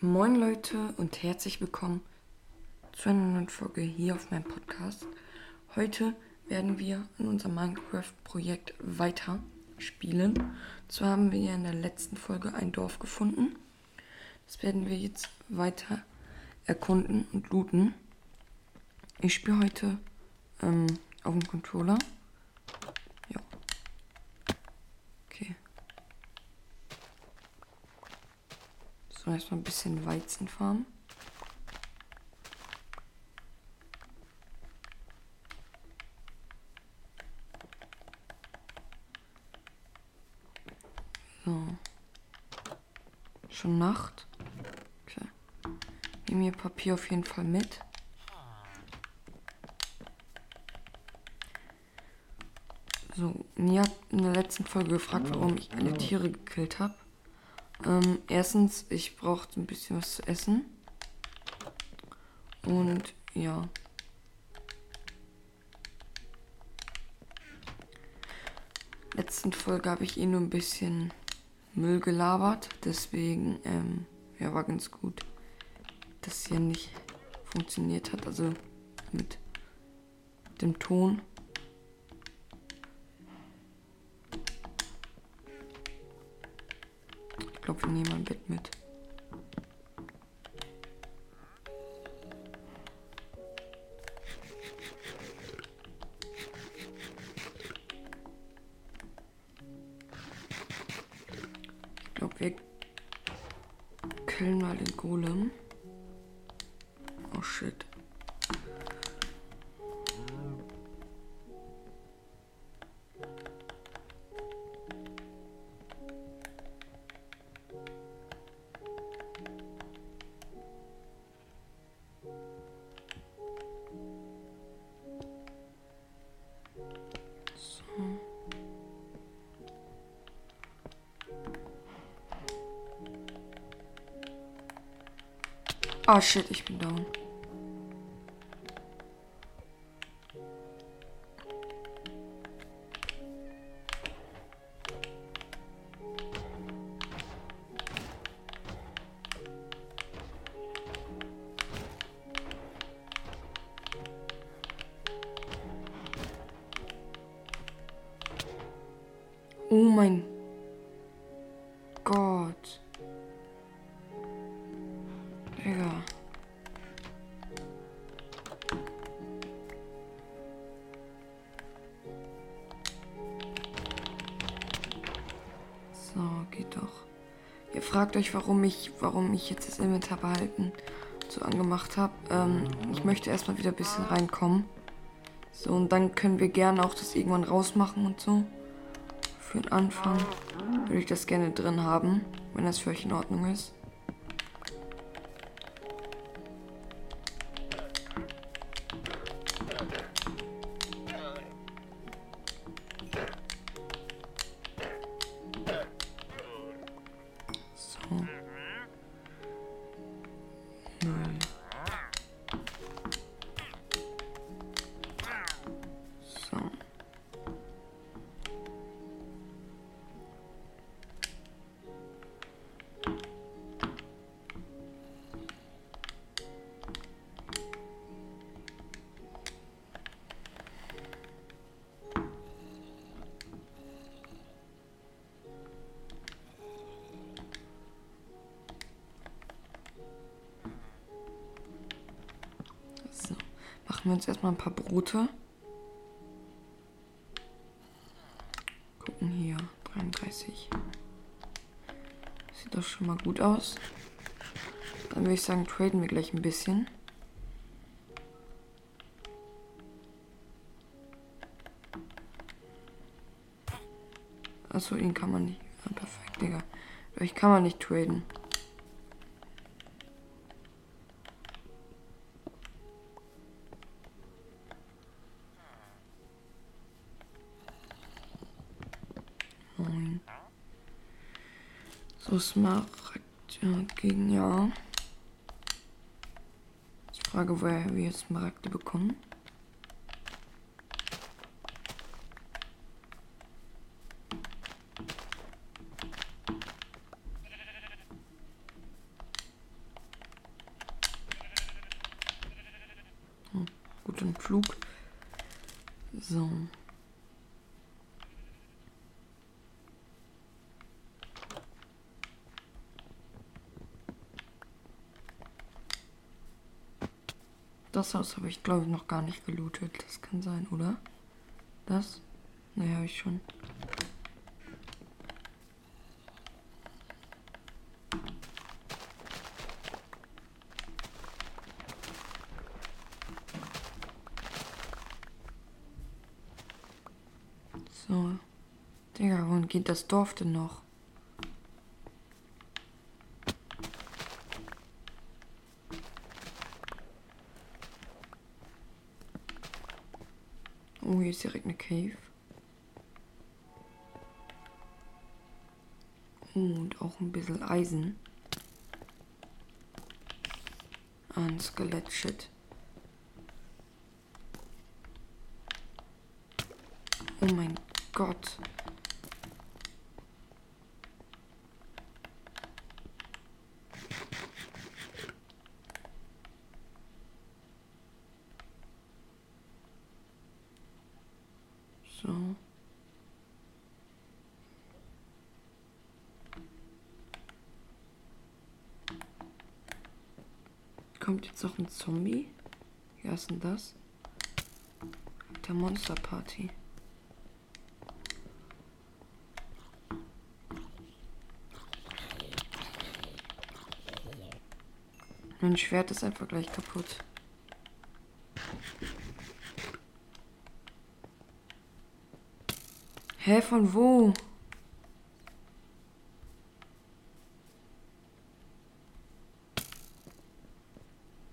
Moin Leute und herzlich willkommen zu einer neuen Folge hier auf meinem Podcast. Heute werden wir in unserem Minecraft-Projekt weiter spielen. Zwar haben wir ja in der letzten Folge ein Dorf gefunden. Das werden wir jetzt weiter erkunden und looten. Ich spiele heute ähm, auf dem Controller. Ja. Okay. So, erstmal ein bisschen Weizen farmen. So. Schon Nacht. Okay. Nehmen hier Papier auf jeden Fall mit. So, Nia hat in der letzten Folge gefragt, warum ich alle Tiere gekillt habe. Ähm, erstens, ich brauchte ein bisschen was zu essen. Und ja. Letzten Folge habe ich eh nur ein bisschen Müll gelabert. Deswegen, ähm, ja, war ganz gut, dass hier nicht funktioniert hat. Also mit dem Ton. Glaube, wir nehmen ein Bett mit. Ich glaube, wir killen mal den Golem. Ah shit, ich bin down. Fragt euch, warum ich, warum ich jetzt das Inventar behalten so angemacht habe. Ähm, ich möchte erstmal wieder ein bisschen reinkommen. So, und dann können wir gerne auch das irgendwann rausmachen und so. Für den Anfang würde ich das gerne drin haben, wenn das für euch in Ordnung ist. Machen wir uns erstmal ein paar Brote. Gucken hier. 33. Sieht doch schon mal gut aus. Dann würde ich sagen, traden wir gleich ein bisschen. Achso, ihn kann man nicht. Ja, perfekt, Digga. Ich kann man nicht traden. Moin. So, Smaragd gegen ja. Ich frage, woher wir Smaragde bekommen. gut und klug. So. Das Haus habe ich, glaube ich, noch gar nicht gelootet. Das kann sein, oder? Das? Ne, habe ich schon. So. Digga, wohin geht das Dorf denn noch? Oh, hier ist direkt eine Cave. Und auch ein bisschen Eisen. Ein Skelett-Shit. Oh mein Gott. So. Kommt jetzt noch ein Zombie? Wer ist denn das? Der Monsterparty. Mein Schwert ist einfach gleich kaputt. Hä, von wo?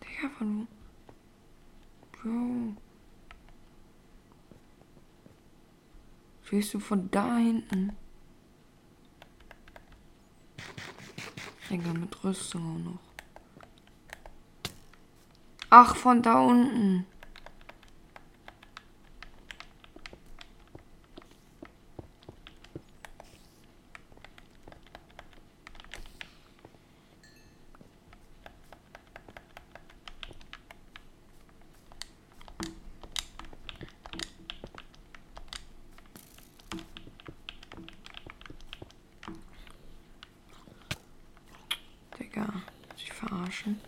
Digga, von wo? Bro. Stehst du von da hinten? Digga, mit Rüstung auch noch. Ach, von da unten. Digga, verarschen.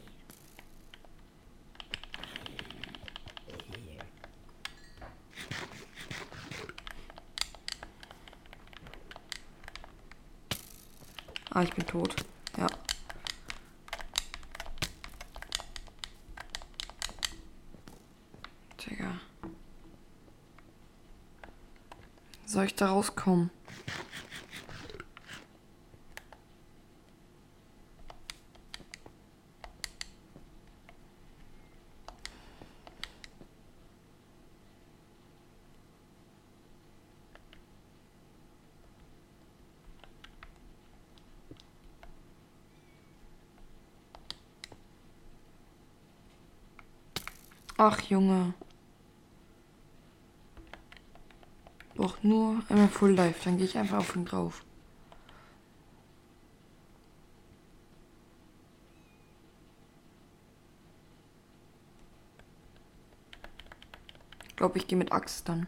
Ah, ich bin tot. Ja. Digga. Soll ich da rauskommen? Ach, Junge. Doch nur einmal Full Life, dann gehe ich einfach auf ihn drauf. Ich glaube, ich gehe mit Axt dann.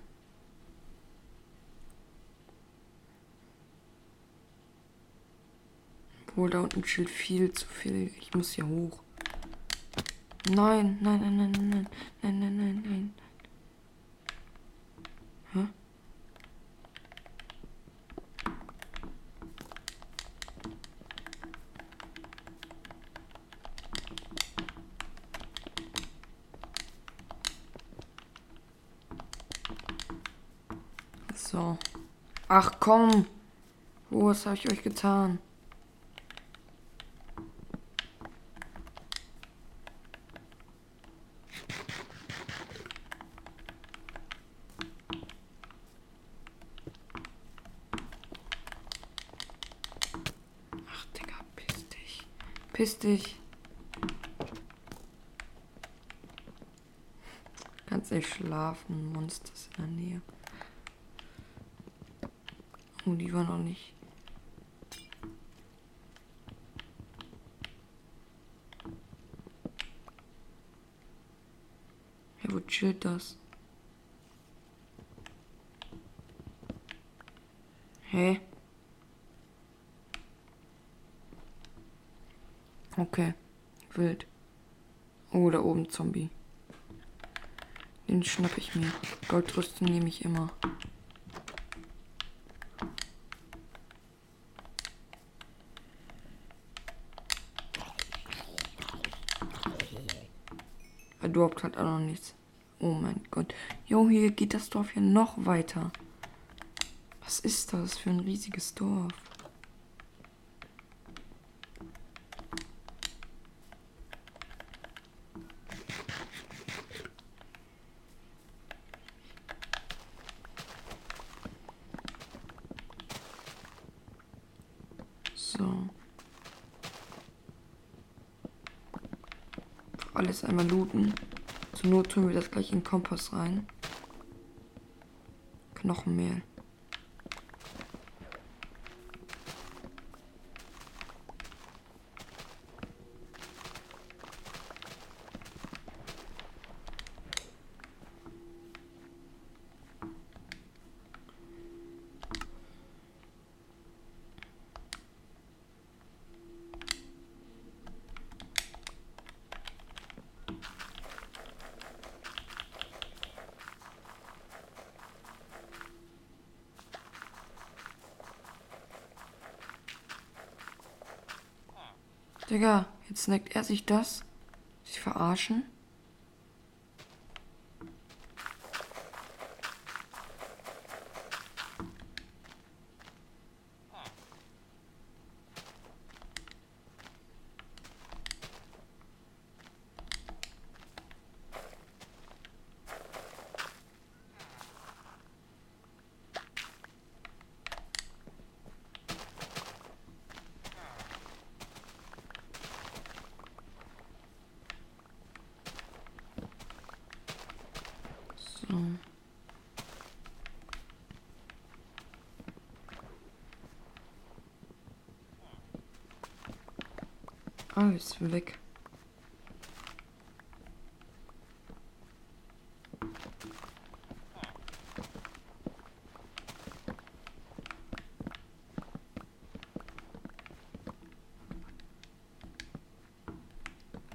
Obwohl, da unten chillt viel zu viel. Ich muss hier hoch. Nein, nein, nein, nein, nein, nein, nein, nein, nein. Hä? So. Ach komm. Was habe ich euch getan? Ach, Digga, piss dich. Dich. Kannst nicht schlafen, Monster ist in der Nähe. Oh, die war noch nicht. Ja, wo chillt das? Hä? Okay. Wild. Oh, da oben Zombie. Den schnapp ich mir. Goldrüstung nehme ich immer. Dort hat auch noch nichts. Oh mein Gott. Jo, hier geht das Dorf ja noch weiter. Was ist das für ein riesiges Dorf? So. Alles einmal looten. Zur Not tun wir das gleich in den Kompass rein. Knochenmehl. Digga, jetzt neckt er sich das? Sie verarschen? So. Ah, ist weg.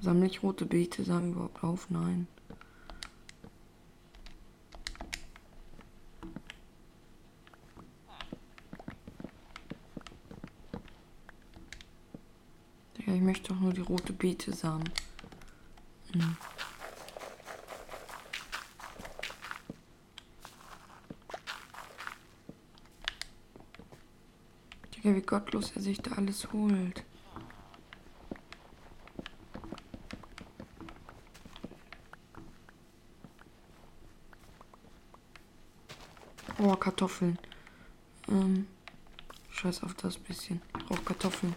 Sammle ich rote Beete, sagen überhaupt auf? Nein. ich möchte doch nur Beete samen. Hm. Digga, wie gottlos er sich da alles holt. Oh, Kartoffeln. Ähm, scheiß auf das bisschen. Brauche Kartoffeln.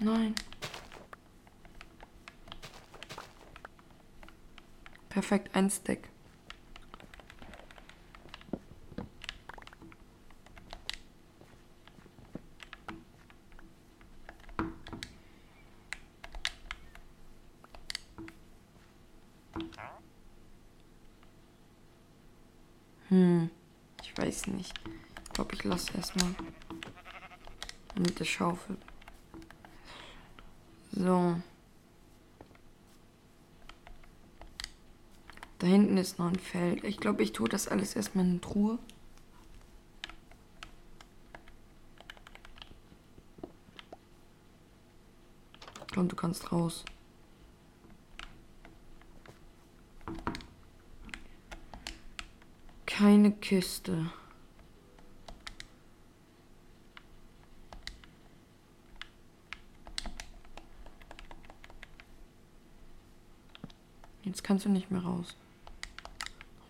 Nein. Perfekt, ein Stack. Hm, ich weiß nicht. Ich glaube, ich lasse erstmal mit der Schaufel. So. Hinten ist noch ein Feld. Ich glaube, ich tue das alles erstmal in Truhe. Und du kannst raus. Keine Kiste. Jetzt kannst du nicht mehr raus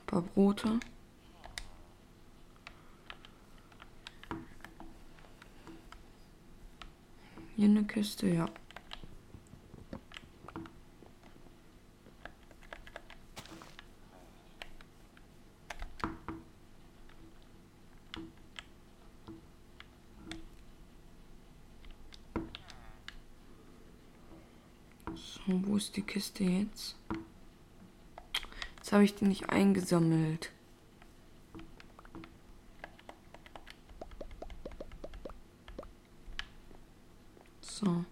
paar Brote. Hier eine Kiste, ja. So, wo ist die Kiste jetzt? Jetzt habe ich die nicht eingesammelt. So.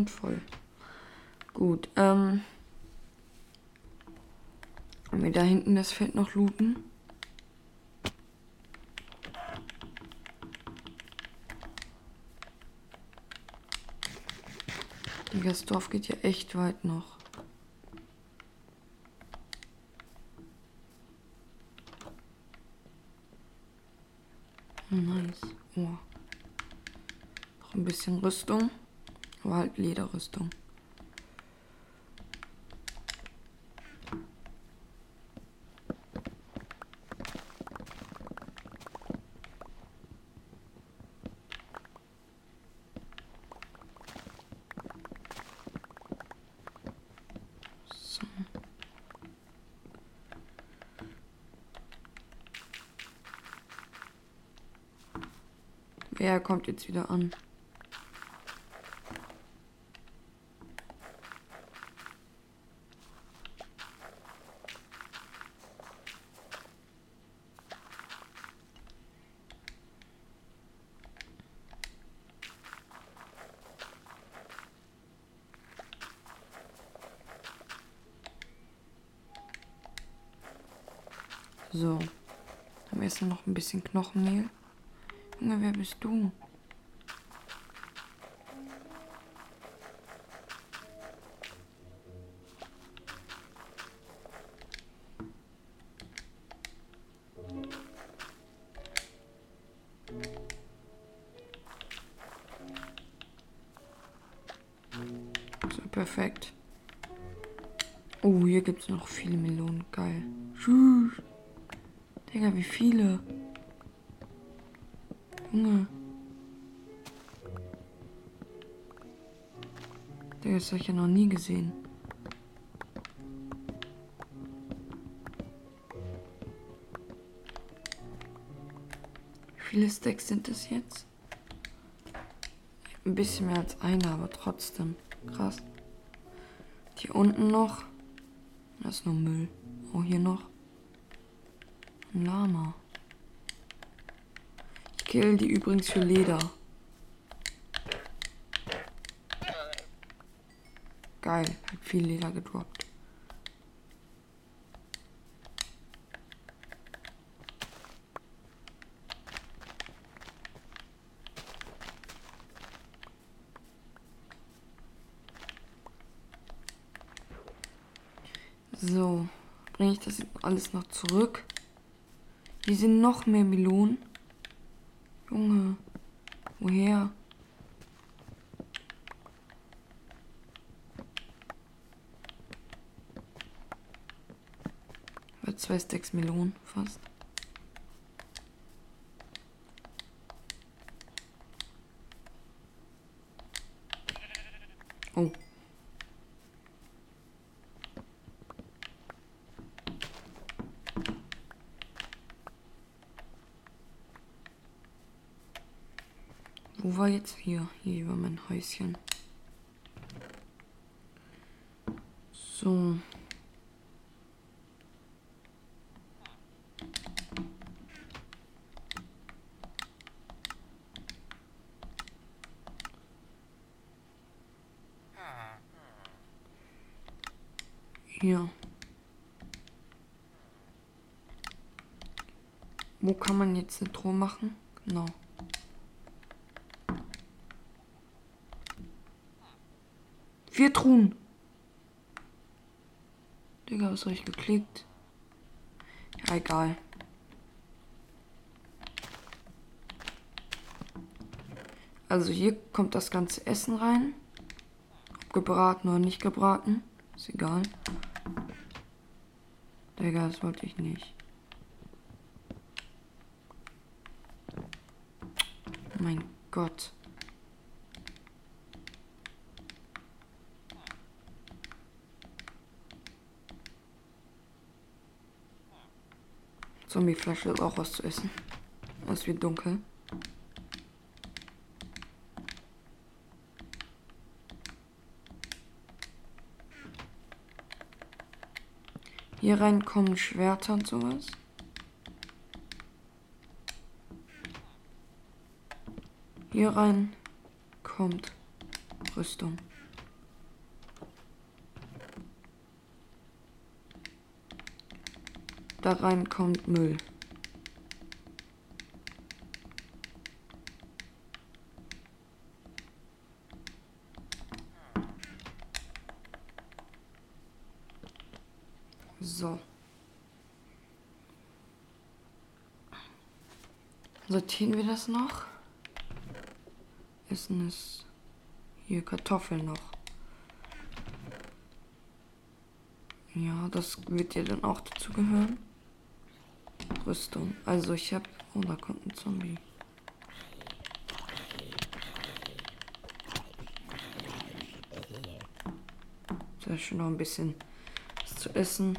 Und voll. Gut, ähm. Wenn wir da hinten das Feld noch looten. Das Dorf geht ja echt weit noch. Nice. Oh. Noch ein bisschen Rüstung. Aber halt Lederrüstung. Wer kommt jetzt wieder an? So. Haben wir noch ein bisschen Knochenmehl. Junge, wer bist du? So, perfekt. Oh, hier gibt es noch viele Melonen. Geil. Wie viele? Junge. Der ist euch ja noch nie gesehen. Wie viele Stacks sind das jetzt? Ein bisschen mehr als eine, aber trotzdem. Krass. Hier unten noch. Das ist nur Müll. Oh, hier noch. Ein Lama killen die übrigens für Leder. Geil, hat viel Leder gedroppt. So, bringe ich das alles noch zurück. Hier sind noch mehr Melonen. Junge, woher? Zwei Stacks Melonen fast. Oh. Wo war jetzt hier? Hier über mein Häuschen. So. Hier. Wo kann man jetzt eine Truhe machen? Genau. Truhen. Digga, was habe ich geklickt? Ja, egal. Also hier kommt das ganze Essen rein. Ob gebraten oder nicht gebraten. Ist egal. Digga, das wollte ich nicht. Mein Gott. Zombieflasche ist auch was zu essen. Es wird dunkel. Hier rein kommen Schwerter und sowas. Hier rein kommt Rüstung. Da rein kommt Müll. So. Sortieren wir das noch? Essen ist hier Kartoffeln noch. Ja, das wird ja dann auch dazu gehören. Rüstung. Also ich habe... Oh, da kommt ein Zombie. Sehr schön noch ein bisschen was zu essen.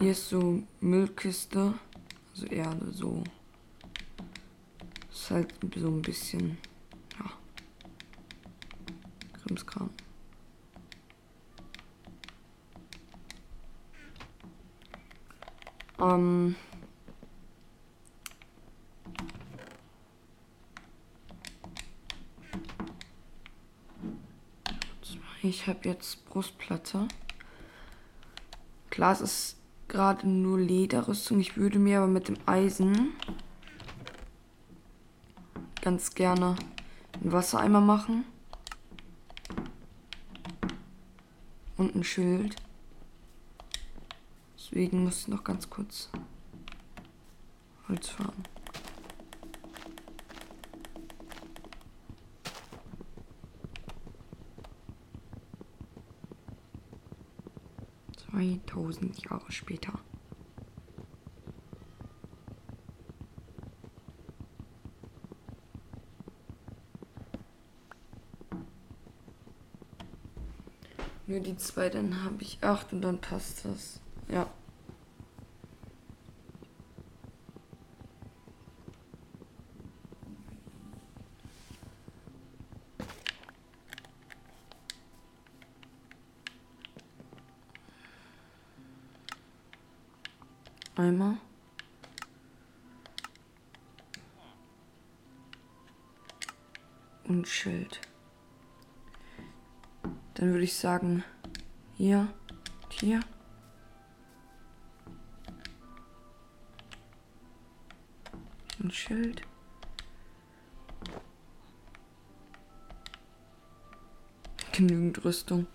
Hier ist so Müllkiste. Also Erde, so. Ist halt so ein bisschen, ja. Krimskram. Ähm. Ich habe jetzt Brustplatte. Glas ist gerade nur Lederrüstung. Ich würde mir aber mit dem Eisen ganz gerne einen Wassereimer machen. Und ein Schild. Deswegen muss ich noch ganz kurz Holz fahren. 2000 Jahre später. Nur die zwei, dann habe ich acht und dann passt das. Ja. Eimer. Und Schild. Dann würde ich sagen, hier, hier. Ein Schild. Genügend Rüstung.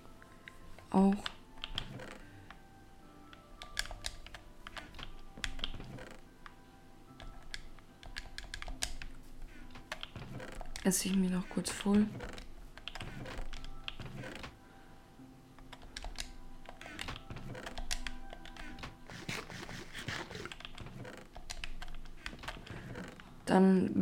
Auch. Esse ich mir noch kurz voll.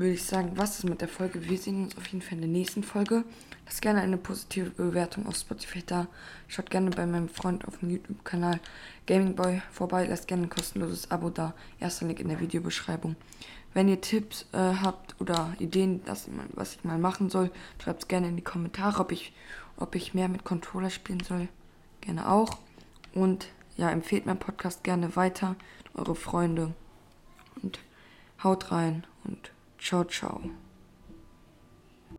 Würde ich sagen, was ist mit der Folge? Wir sehen uns auf jeden Fall in der nächsten Folge. Lasst gerne eine positive Bewertung auf Spotify da. Schaut gerne bei meinem Freund auf dem YouTube-Kanal Gaming Boy vorbei. Lasst gerne ein kostenloses Abo da. Erster Link in der Videobeschreibung. Wenn ihr Tipps äh, habt oder Ideen, dass, was ich mal machen soll, schreibt es gerne in die Kommentare, ob ich, ob ich mehr mit Controller spielen soll. Gerne auch. Und ja, empfehlt meinen Podcast gerne weiter. Eure Freunde. Und haut rein und ciao, ciao.